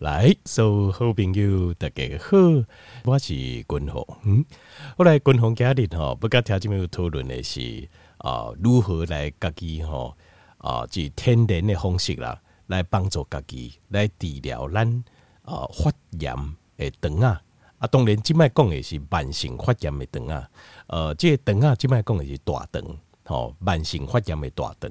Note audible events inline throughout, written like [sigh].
来，所有好朋友大家好，我是君鸿。嗯，后来君鸿家里吼，不跟条件没有讨论的是啊、如何来家己吼啊，即、天然的方式啦，来帮助家己来治疗咱啊发炎的肠啊。啊，当然即摆讲的是慢性发炎的肠啊。呃，这个肠啊，即摆讲的是大肠，吼，慢性发炎的大肠。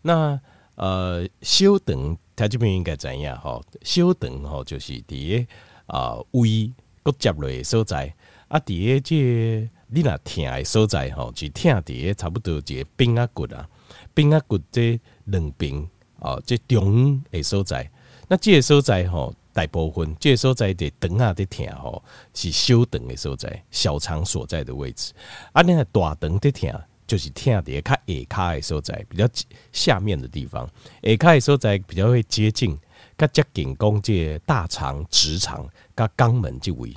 那呃，小肠。他这边应该怎样？吼，小肠吼就是伫诶啊胃骨接落诶所在，啊，伫诶这个、你若疼的所在吼，就疼伫诶差不多一个髌啊骨啊，髌啊骨这两边哦，这中诶所在，那这个所在吼，大部分这个所在的肠啊的疼吼，是小肠的所在，小肠所在的位置，啊，那个大肠的疼。就是疼在较下骹的所在，比较下面的地方，下骹的所在比较会接近，较接近讲这大肠、直肠、甲肛门这位。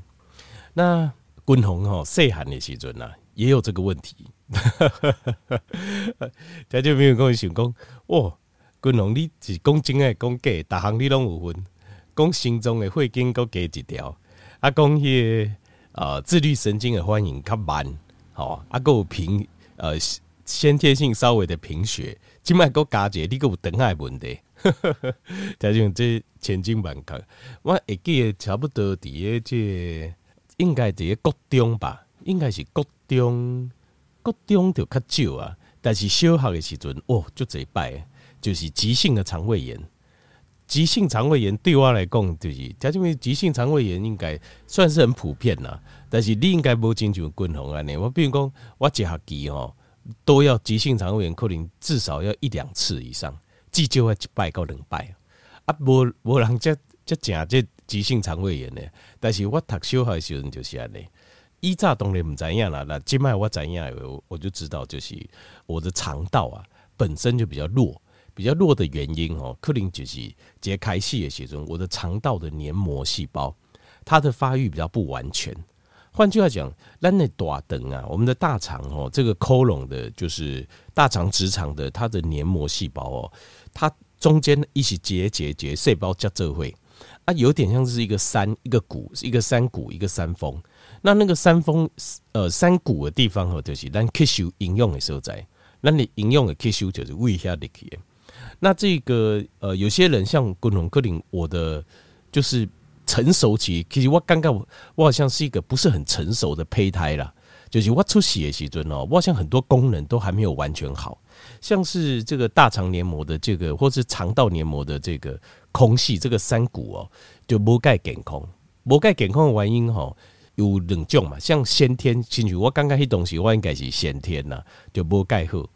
那君鸿吼细汉的时阵啊，也有这个问题，他就没有跟我想讲，哇，君鸿你是讲真诶，讲假，逐项你拢有分，讲心脏的血经搁加一条，啊，讲迄个呃自律神经的反应较慢，吼，啊，搁有平。呃，先天性稍微的贫血，静脉高加节，你个有等爱问题，[laughs] 加上这千金万确，我会记得差不多伫个这个、应该伫个国中吧，应该是国中，国中就较少啊。但是小学的时阵，哦，就这一摆，就是急性的肠胃炎。急性肠胃炎对我来讲，就是，加上急性肠胃炎应该算是很普遍啦。但是你应该无亲像君鸿安尼，我比如讲，我一学期吼都要急性肠胃炎，可能至少要一两次以上，至少要一摆到两摆。啊，无无人这这正这急性肠胃炎呢？但是我读小学的时阵就是安尼，以早当然唔知影啦。那即摆我知影，我我就知道，就是我的肠道啊本身就比较弱，比较弱的原因哦，克林就是揭开细的时阵，我的肠道的黏膜细胞它的发育比较不完全。换句话讲，咱的大肠啊，我们的大肠哦，这个 colon 的，就是大肠直肠的，它的黏膜细胞哦，它中间一起结结结细胞叫这会啊，有点像是一个山一个谷，一个山谷一个山峰。那那个山峰呃山谷的地方哦，就是咱吸收营养的所在，那你营养的吸收就是胃下的去。那这个呃，有些人像滚龙克林，我的就是。成熟期，其实我刚刚我好像是一个不是很成熟的胚胎啦。就是我出血的时阵哦，我好像很多功能都还没有完全好，像是这个大肠黏膜的这个，或是肠道黏膜的这个空隙，这个山谷哦，就无钙健康。无钙健康的原因哈，有两种嘛，像先天，进去我刚刚迄东西，我应该是先天呐，就无钙好。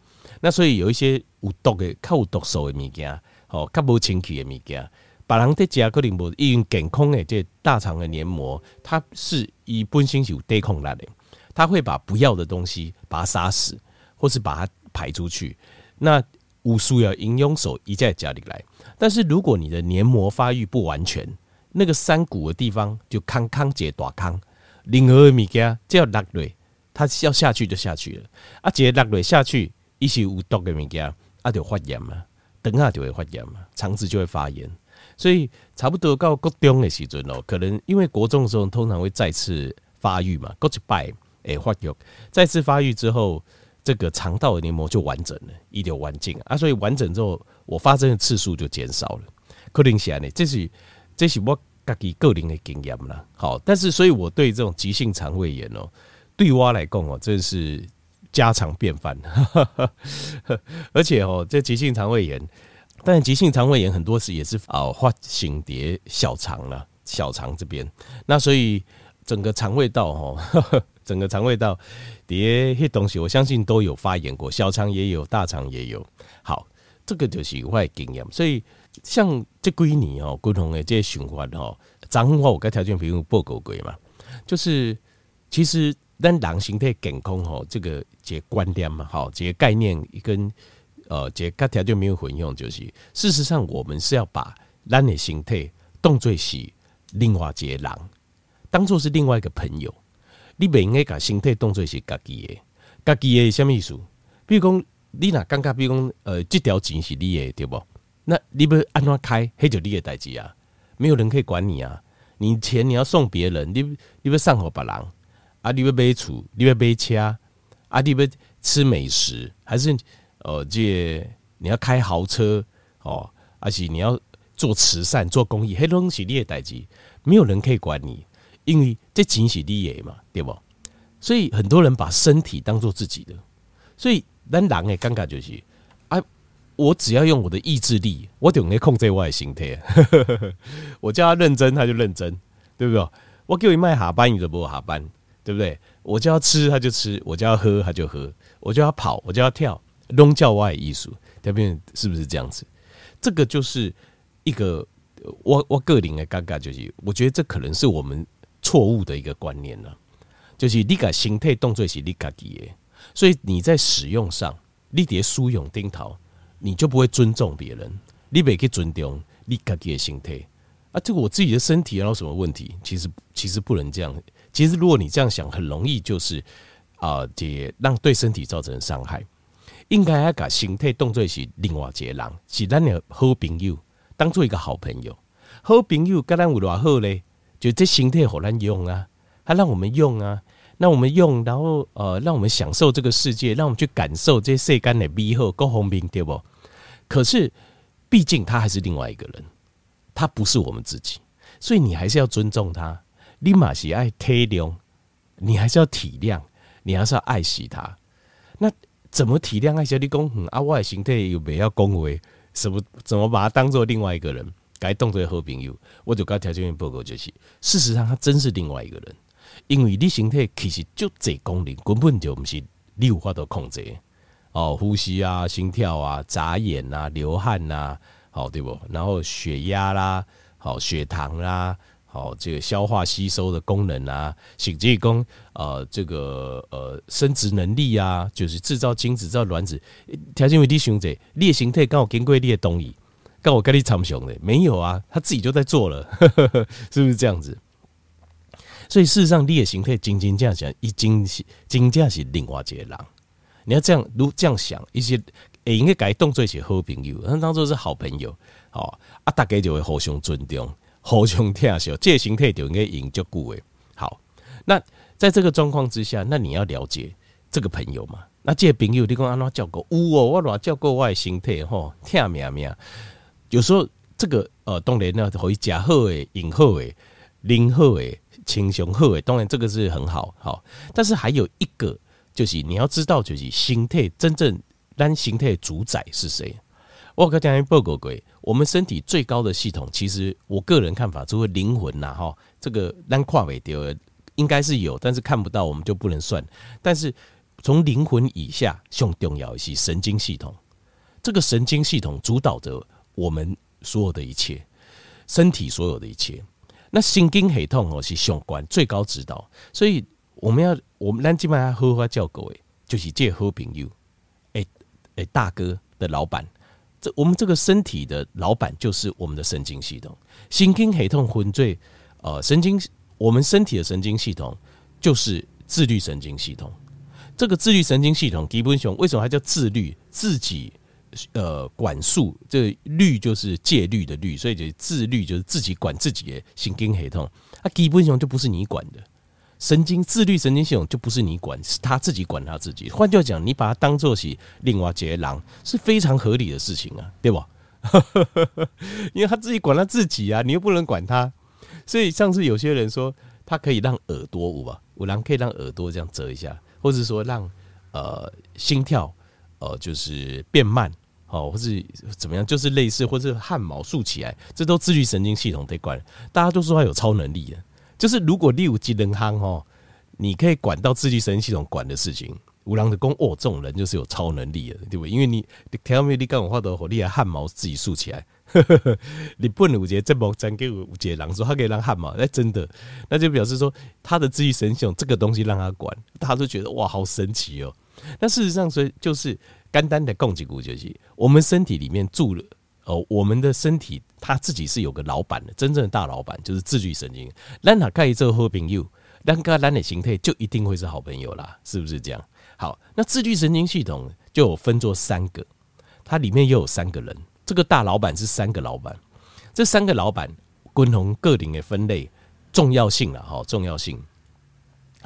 那所以有一些有毒的、较有毒素的物件，吼，较无清气的物件。别人在食可能无因健康的这大肠的黏膜，它是以本身是有抵抗力的，它会把不要的东西把它杀死，或是把它排出去。那无需要营养素一在家里来，但是如果你的黏膜发育不完全，那个山谷的地方就康康结大康，任何的物件只要落落，它要下去就下去了。啊，只要落落下去，一些有毒的物件啊就发炎嘛，等下就会发炎嘛，肠子就会发炎。所以差不多到国中的时阵哦，可能因为国中的时候通常会再次发育嘛，过一摆诶发育，再次发育之后，这个肠道的黏膜就完整了，一点完整啊，所以完整之后，我发生的次数就减少了。可能是呢，这是这是我自己个人的经验啦。好，但是所以我对这种急性肠胃炎哦，对我来讲哦，真是家常便饭，[laughs] 而且哦，这急性肠胃炎。但急性肠胃炎很多时也是啊，发性叠小肠了，小肠这边，那所以整个肠胃道哈，[laughs] 整个肠胃道叠些东西，我相信都有发炎过，小肠也有，大肠也有。好，这个就是我的经验。所以像这几年哦，不同的这些循环哈，彰化我该条件比如报告过嘛，就是其实咱人形态健康吼，这个一个观念嘛，好，这概念一跟。呃，一个条就没有混用，就是事实上，我们是要把咱的形态当作是另外一个人，当做是另外一个朋友。你袂应该把形态当作是家己的，家己的什么意思？比如讲，你那感觉，比如讲，呃，这条钱是你的，对不？那你不安怎开，迄就你的代志啊。没有人可以管你啊。你钱你要送别人，你你要送给别人啊，你要买厝，你要买车啊，你要吃美食，还是呃，这你要开豪车哦，而且你要做慈善、做公益，黑东西你的代志，没有人可以管你，因为这钱是你的嘛，对不？所以很多人把身体当做自己的，所以咱人的尴尬就是啊，我只要用我的意志力，我就能控制我的心态。[laughs] 我叫他认真，他就认真，对不对？我叫你卖下班，你就不下班，对不对？我叫他吃，他就吃；我叫他喝，他就喝；我叫他跑，我叫他跳，拢叫我的艺术，对不对？是不是这样子？这个就是一个我我个人的尴尬，就是我觉得这可能是我们错误的一个观念了。就是你个形态动作是你自己的，所以你在使用上，你得输用顶头，你就不会尊重别人，你别去尊重你自己的形态啊。这个我自己的身体有什么问题？其实其实不能这样。其实如果你这样想，很容易就是啊，这让对身体造成伤害。应该要把心态动作是另外一个人，是咱的好朋友，当做一个好朋友。好朋友跟咱有多好嘞？就这心态好难用啊。他让我们用啊，那我们用，然后呃，让我们享受这个世界，让我们去感受这些世间的美好，够红兵对不？可是，毕竟他还是另外一个人，他不是我们自己，所以你还是要尊重他。你马是爱体谅，你还是要体谅，你还是要爱惜他。那怎么体谅爱惜你讲？嗯，啊，我的形态又不要恭维，什么怎么把他当做另外一个人？该动作好朋友，我就跟条件员报告就是，事实上他真是另外一个人。因为你身体其实就这功能，根本就不是你有法度控制哦，呼吸啊、心跳啊、眨眼啊、流汗呐，好对不？然后血压啦，好血糖啦，哦这个消化吸收的功能啊，甚至讲呃这个呃生殖能力啊，就是制造精子、造卵子，条件为你想者，你的身体刚好经过你的同意，刚好跟你参详的没有啊？他自己就在做了，呵呵呵是不是这样子？所以事实上，你的形态真真正正已经是真正是另外一个人。你要这样如这样想，一些也应该改动作一些好朋友，当做是好朋友，好啊，大家就会互相尊重，互相听笑，这个形态就应该赢足久的。好，那在这个状况之下，那你要了解这个朋友嘛？那这个朋友你讲安怎照顾？有哦，我偌照顾我的形态吼，听命命。有时候这个呃，当然呢，可以食好诶，饮好诶，啉好诶。轻松好诶，当然这个是很好，好，但是还有一个就是你要知道，就是心态真正让心态主宰是谁？我刚才报告过，我们身体最高的系统，其实我个人看法，除了灵魂呐，哈，这个咱跨尾丢应该是有，但是看不到，我们就不能算。但是从灵魂以下，更重要的是神经系统，这个神经系统主导着我们所有的一切，身体所有的一切。那神经系统哦是相关最高指导，所以我们要我们咱基本上好好叫各位，就是这好朋友，哎哎大哥的老板，这我们这个身体的老板就是我们的神经系统。神经系统分最呃神经，我们身体的神经系统就是自律神经系统。这个自律神经系统基本上为什么还叫自律？自己。呃，管束这律就是戒律的律，所以就自律就是自己管自己的神经系统。它基本上就不是你管的神经自律神经系统就不是你管，是他自己管他自己。换句话讲，你把它当做是另外一个人是非常合理的事情啊，对吧？[laughs] 因为他自己管他自己啊，你又不能管他。所以上次有些人说，他可以让耳朵舞吧，五郎可以让耳朵这样折一下，或者说让呃心跳呃就是变慢。哦，或是怎么样，就是类似，或是汗毛竖起来，这都自律神经系统得管。大家都说他有超能力的，就是如果你有机能夯哦，你可以管到自律神经系统管的事情。五郎的功哦，这种人就是有超能力的，对不对？因为你调没你干我话的火力啊，汗毛自己竖起来。[laughs] 你不能五节这么真给五节狼说他可以让汗毛，那真的，那就表示说他的自律神经系统这个东西让他管，大家都觉得哇，好神奇哦。那事实上，所以就是。单单的供给股就是，我们身体里面住了哦，我们的身体他自己是有个老板的，真正的大老板就是自律神经。让他可以做好朋友，让他让的形态就一定会是好朋友啦，是不是这样？好，那自律神经系统就有分作三个，它里面又有三个人，这个大老板是三个老板，这三个老板共同个人的分类重要性了哈，重要性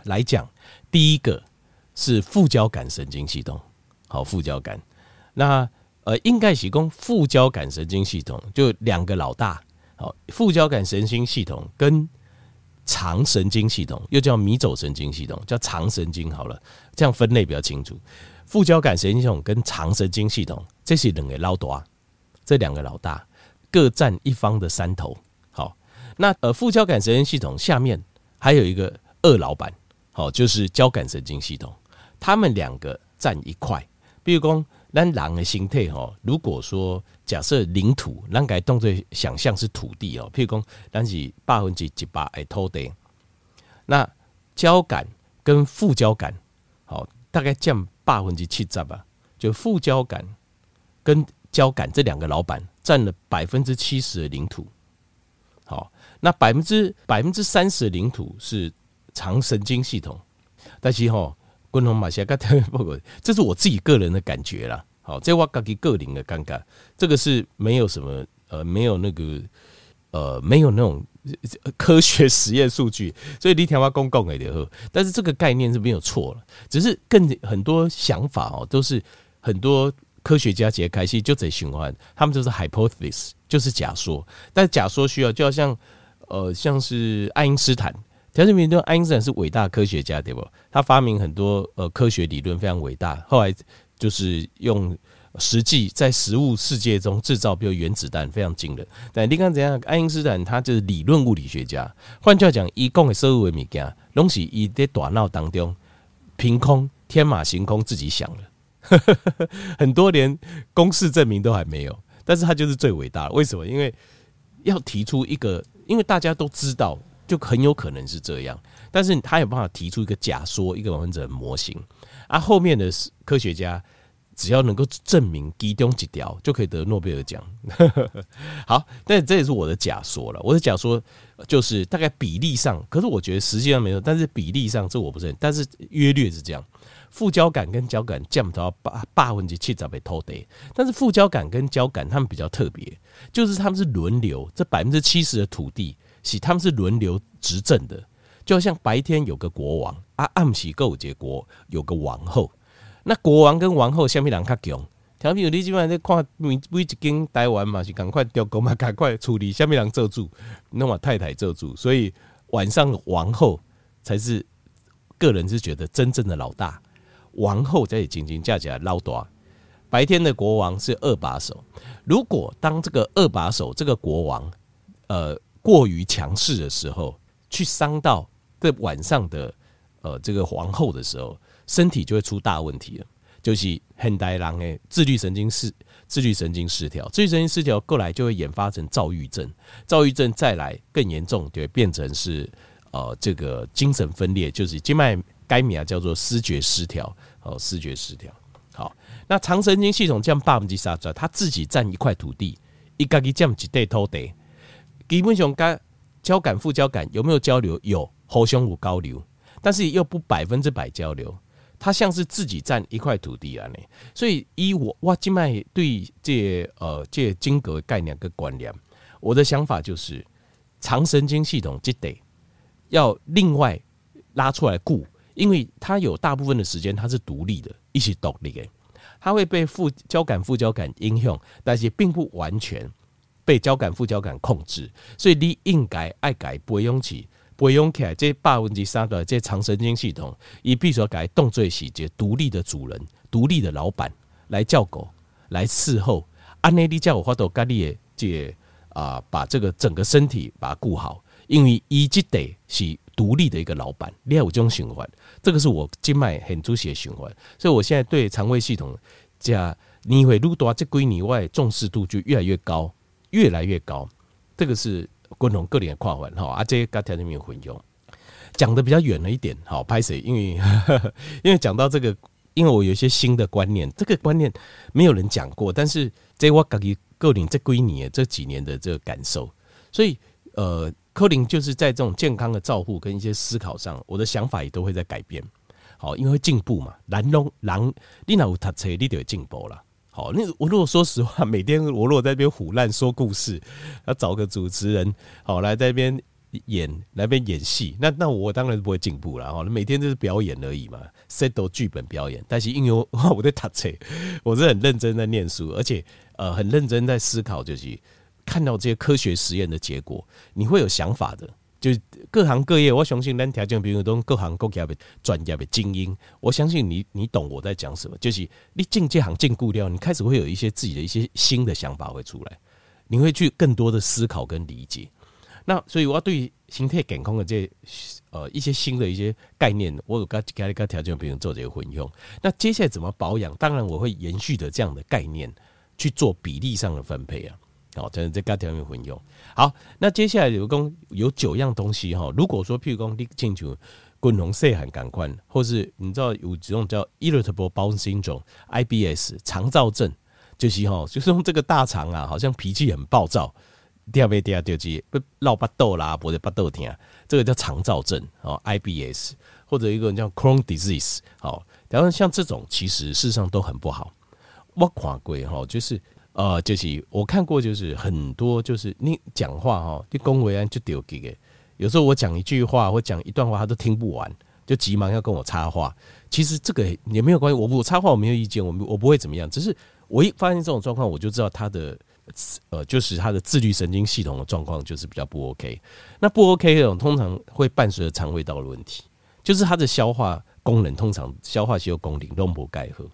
来讲，第一个是副交感神经系统，好，副交感，那呃，应该是讲副交感神经系统就两个老大，好，副交感神经系统跟肠神经系统，又叫迷走神经系统，叫肠神经好了，这样分类比较清楚。副交感神经系统跟肠神经系统，这是两个老大，这两个老大各占一方的山头。好，那呃，副交感神经系统下面还有一个二老板，好，就是交感神经系统，他们两个占一块。比如讲，咱人的心态哈，如果说假设领土，咱该动作想象是土地哦。譬如讲，咱是百分之一百的土地，那交感跟副交感，好，大概占。百分之七十吧，就副交感跟交感这两个老板占了百分之七十的领土。好，那百分之百分之三十的领土是长神经系统。但是哈，共同马西亚不不，这是我自己个人的感觉啦。好，这我自己个人的感觉，这个是没有什么呃，没有那个呃，没有那种。科学实验数据，所以你听我公共的好，但是这个概念是没有错了，只是更很多想法哦，都是很多科学家解开析就在循环，他们就是 hypothesis，就是假说，但假说需要就要像呃像是爱因斯坦，条件明对，爱因斯坦是伟大科学家对不？他发明很多呃科学理论非常伟大，后来就是用。实际在实物世界中制造，比如原子弹非常惊人。但你看怎样？爱因斯坦他就是理论物理学家，换句话讲，一共的所有的物件，拢是伊在大脑当中凭空天马行空自己想的，很多连公式证明都还没有。但是他就是最伟大的，为什么？因为要提出一个，因为大家都知道，就很有可能是这样。但是他有办法提出一个假说，一个完整的模型。而后面的科学家。只要能够证明其中一条，就可以得诺贝尔奖。[laughs] 好，但这也是我的假说了。我的假说就是大概比例上，可是我觉得实际上没有，但是比例上这我不认，但是约略是这样。副交感跟交感降到八八分之七十被偷得，但是副交感跟交感他们比较特别，就是他们是轮流，这百分之七十的土地是他们是轮流执政的，就好像白天有个国王啊，暗喜够结国有个王后。那国王跟王后下面两较强，调皮你基本上在看每每一间台湾嘛，是赶快调工嘛，赶快处理下面人做主，弄把太太做主，所以晚上王后才是个人是觉得真正的老大，王后在紧紧架起来唠大，白天的国王是二把手，如果当这个二把手这个国王呃过于强势的时候，去伤到这晚上的呃这个皇后的时候。身体就会出大问题了，就是现代人诶，自律神经失自律神经失调，自律神经失调过来就会演发成躁郁症，躁郁症再来更严重，就会变成是呃这个精神分裂，就是静脉该名叫做思觉失调，哦，思觉失调。好，那长神经系统这样百分之三十，他自己占一块土地，一个一占几块土地，基本上跟交感副交感有没有交流？有，互相有交流，但是又不百分之百交流。它像是自己占一块土地啊，呢，所以以我哇，静脉对这呃这经格概念跟观念，我的想法就是长神经系统就得要另外拉出来顾，因为它有大部分的时间它是独立的，一起独立的，它会被副交感副交感影响，但是并不完全被交感副交感控制，所以你应该爱改不用起。培养起来，这百分之三的这长神经系统，你必须要改动作细节，独立的主人、独立的老板来叫狗，来伺候。安内利叫我花朵咖喱这啊，把这个整个身体把它顾好，因为一直得是独立的一个老板，你要有这种循环。这个是我静脉很主席的循环，所以我现在对肠胃系统加你会愈多这归你外重视度就越来越高，越来越高。这个是。共同个人的跨环哈，啊，这些跟条件没有混用，讲的比较远了一点，好拍谁？因为 [laughs] 因为讲到这个，因为我有一些新的观念，这个观念没有人讲过，但是这我感觉个人这归你这几年的这个感受，所以呃，柯林就是在这种健康的照护跟一些思考上，我的想法也都会在改变，好，因为进步嘛，人拢人，你哪有读册，你就会进步了。好，那我如果说实话，每天我如果在那边胡乱说故事，要找个主持人，好来在那边演，来边演戏，那那我当然是不会进步了。哈，每天就是表演而已嘛，set 剧本表演。但是因为我 [laughs] 在读册，我是很认真在念书，而且呃很认真在思考，就是看到这些科学实验的结果，你会有想法的。就各行各业，我相信咱条件比如都各行各业的专业的精英，我相信你你懂我在讲什么。就是你进这行进固掉，你开始会有一些自己的一些新的想法会出来，你会去更多的思考跟理解。那所以我要对形态健康的这呃一些新的一些概念，我有跟跟跟条件比如做这个混用。那接下来怎么保养？当然我会延续的这样的概念去做比例上的分配啊。好，这这个条面混用。好，那接下来有讲有九样东西哈。如果说譬如讲你进去滚红色很感官，或是你知道有这种叫 irritable bowel syndrome（IBS） 肠躁症，就是哈，就是用这个大肠啊，好像脾气很暴躁，第二杯第二丢机不绕巴豆啦，或者巴豆听，这个叫肠躁症哦，IBS 或者一个叫 Crohn disease。好，然后像这种其实事实上都很不好。我看过哈，就是。呃，就是我看过，就是很多，就是你讲话哈，就恭维安就丢给给。有时候我讲一句话或讲一段话，他都听不完，就急忙要跟我插话。其实这个也没有关系，我我插话我没有意见，我我不会怎么样。只是我一发现这种状况，我就知道他的呃，就是他的自律神经系统的状况就是比较不 OK。那不 OK 这种通常会伴随着肠胃道的问题，就是他的消化功能通常消化吸收功能都不盖合。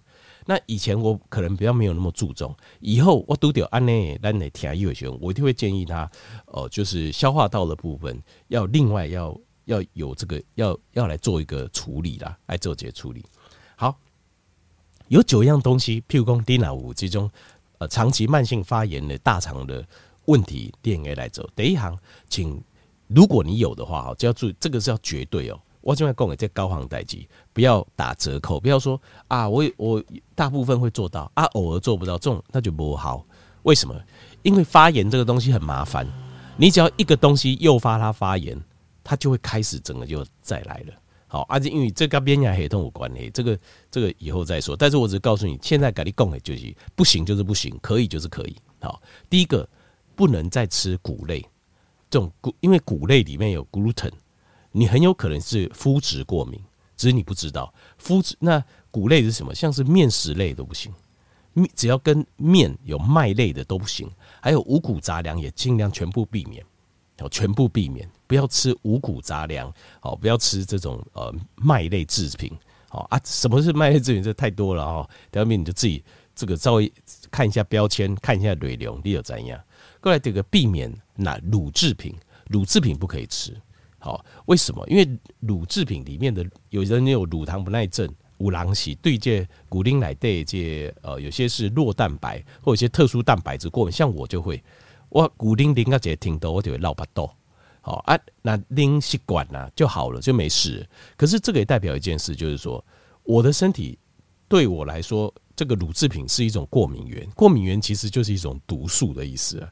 那以前我可能比较没有那么注重，以后我都得按呢，咱来听医学，我一定会建议他，呃，就是消化道的部分要另外要要有这个要要来做一个处理啦，来做这些处理。好，有九样东西，譬如讲低脑五这种呃长期慢性发炎的大肠的问题，DNA 来走。第一行，请如果你有的话，哈，就要注意，这个是要绝对哦。我现在讲的这高行代志，不要打折扣，不要说啊，我我大部分会做到啊，偶尔做不到，这种那就不好。为什么？因为发炎这个东西很麻烦，你只要一个东西诱发它发炎，它就会开始整个就再来了。好，而且因为这跟边牙黑痛有关系，这个这个以后再说。但是我只告诉你，现在跟你讲的就是不行就是不行，可以就是可以。好，第一个不能再吃谷类，这种谷因为谷类里面有 gluten。你很有可能是麸质过敏，只是你不知道。麸质那谷类是什么？像是面食类都不行，只要跟面有麦类的都不行。还有五谷杂粮也尽量全部避免，好，全部避免，不要吃五谷杂粮，好，不要吃这种呃麦类制品，好啊。什么是麦类制品？这太多了哦。第二面你就自己这个稍微看一下标签，看一下内容，你有怎样？过来这个避免那乳制品，乳制品不可以吃。好，为什么？因为乳制品里面的有人有乳糖不耐症、五郎喜对这古丁奶对这呃，有些是酪蛋白或有些特殊蛋白质过敏，像我就会，我古丁零个节听到我就会闹巴豆。好啊，那拎习惯了就好了，就没事。可是这个也代表一件事，就是说我的身体对我来说，这个乳制品是一种过敏源，过敏源其实就是一种毒素的意思。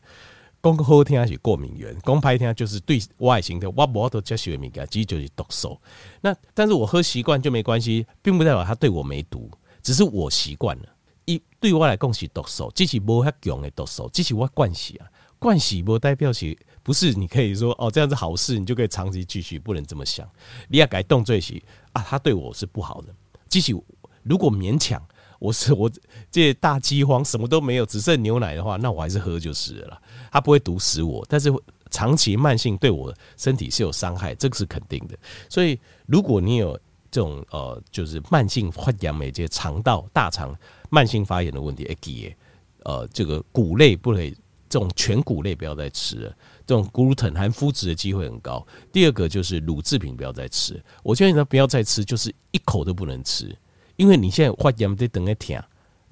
讲好听是过敏源，讲歹听就是对外形的我无都接受的物件，其实就是毒素。那但是我喝习惯就没关系，并不代表它对我没毒，只是我习惯了。一对我来讲是毒素，这是无遐强的毒素，这是我惯习啊。惯习不代表是不是你可以说哦这样子好事，你就可以长期继续，不能这么想。你要改动作是啊，它对我是不好的。即使如果勉强。我是我这大饥荒什么都没有，只剩牛奶的话，那我还是喝就是了。它不会毒死我，但是长期慢性对我身体是有伤害，这个是肯定的。所以如果你有这种呃，就是慢性发炎、每这肠道、大肠慢性发炎的问题，哎，呃，这个谷类不可以，这种全谷类不要再吃了，这种 gluten 含麸质的机会很高。第二个就是乳制品不要再吃，我建议他不要再吃，就是一口都不能吃。因为你现在发炎在等一天，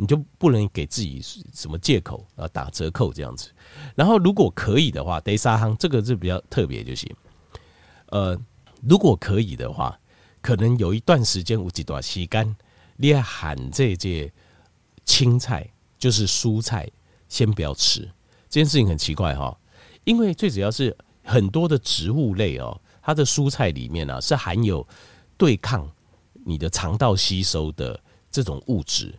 你就不能给自己什么借口啊，打折扣这样子。然后如果可以的话，得沙夯这个是比较特别就行。呃，如果可以的话，可能有一段时间有几段时间，你要喊这些青菜，就是蔬菜，先不要吃。这件事情很奇怪哈，因为最主要是很多的植物类哦，它的蔬菜里面呢是含有对抗。你的肠道吸收的这种物质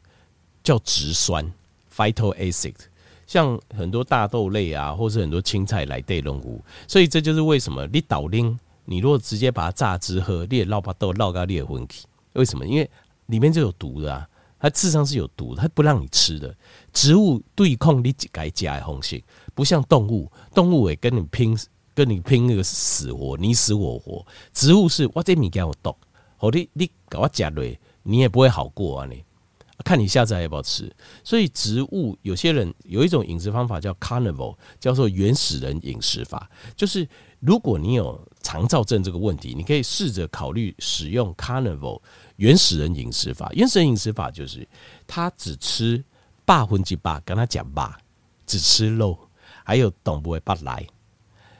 叫植酸 phyto acid，像很多大豆类啊，或是很多青菜来对动物，所以这就是为什么你倒拎，你如果直接把它榨汁喝，你也捞把豆捞个裂昏体，为什么？因为里面就有毒的啊，它智商是有毒的，它不让你吃的。植物对抗你该加的方式，不像动物，动物也跟你拼，跟你拼那个死活，你死我活。植物是我这米给我毒，好你你给我加累，你也不会好过啊你。看你下次还要不要吃，所以植物有些人有一种饮食方法叫 carnival，叫做原始人饮食法。就是如果你有肠燥症这个问题，你可以试着考虑使用 carnival 原始人饮食法。原始人饮食法就是他只吃八分之八，跟他讲吧，只吃肉，还有懂不会不来。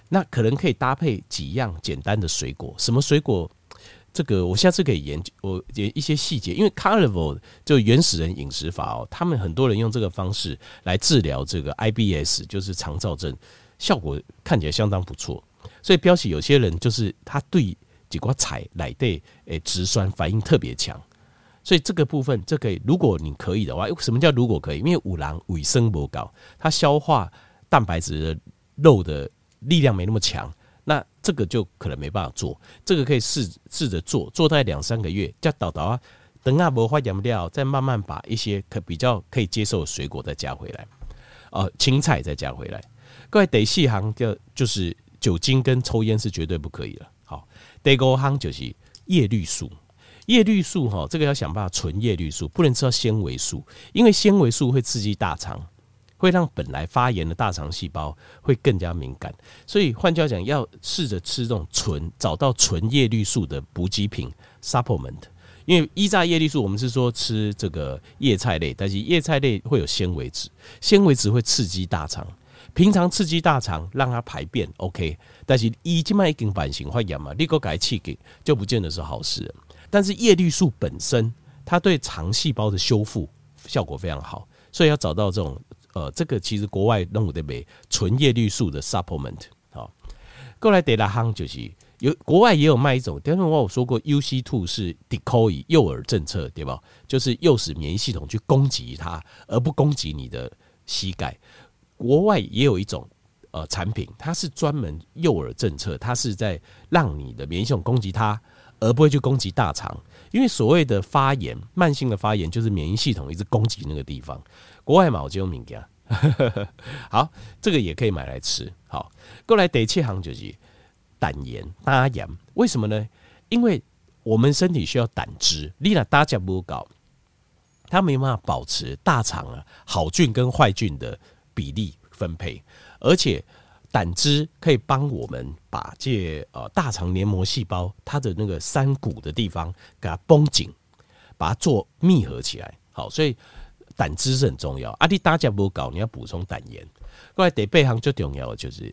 那可能可以搭配几样简单的水果，什么水果？这个我下次可以研究我一些细节，因为 Carnivore 就原始人饮食法哦，他们很多人用这个方式来治疗这个 IBS，就是肠燥症，效果看起来相当不错。所以标示有些人就是他对几块菜来对诶植酸反应特别强，所以这个部分这可以，如果你可以的话，什么叫如果可以？因为五郎尾声不高，它消化蛋白质的肉的力量没那么强。这个就可能没办法做，这个可以试试着做，做大概两三个月，再倒倒啊，等下不化养不掉，再慢慢把一些可比较可以接受的水果再加回来，呃，青菜再加回来。各位得细行就就是酒精跟抽烟是绝对不可以了。好，第五行就是叶绿素，叶绿素哈，这个要想办法纯叶绿素，不能吃到纤维素，因为纤维素会刺激大肠。会让本来发炎的大肠细胞会更加敏感，所以换句话讲，要试着吃这种纯，找到纯叶绿素的补给品 supplement。因为依炸叶绿素，我们是说吃这个叶菜类，但是叶菜类会有纤维质，纤维质会刺激大肠。平常刺激大肠让它排便 OK，但是一静脉一根版型发炎嘛，立刻改气给就不见得是好事。但是叶绿素本身，它对肠细胞的修复效果非常好，所以要找到这种。呃，这个其实国外弄的没纯叶绿素的 supplement 好，过来德拉夯就是有国外也有卖一种，但是我有说过 UC two 是 decoy 诱饵政策对吧？就是诱使免疫系统去攻击它，而不攻击你的膝盖。国外也有一种呃产品，它是专门诱饵政策，它是在让你的免疫系统攻击它，而不会去攻击大肠。因为所谓的发炎，慢性的发炎就是免疫系统一直攻击那个地方。国外嘛，我就用名家。[laughs] 好，这个也可以买来吃。好，过来第七行就是胆盐、搭盐。为什么呢？因为我们身体需要胆汁，你那大家不搞，它没办法保持大肠啊好菌跟坏菌的比例分配，而且胆汁可以帮我们把这呃大肠黏膜细胞它的那个山谷的地方给它绷紧，把它做密合起来。好，所以。胆汁是很重要，阿你大家不搞，你要补充胆盐。过来第八行最重要的就是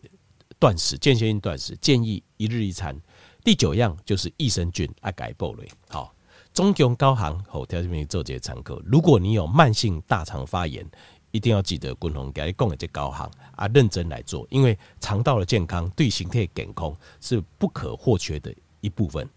断食，间歇性断食，建议一日一餐。第九样就是益生菌，阿改布雷。好，中共高行后条件做这些参考。如果你有慢性大肠发炎，一定要记得共同给你讲的这高行啊，认真来做，因为肠道的健康对形态健康是不可或缺的一部分。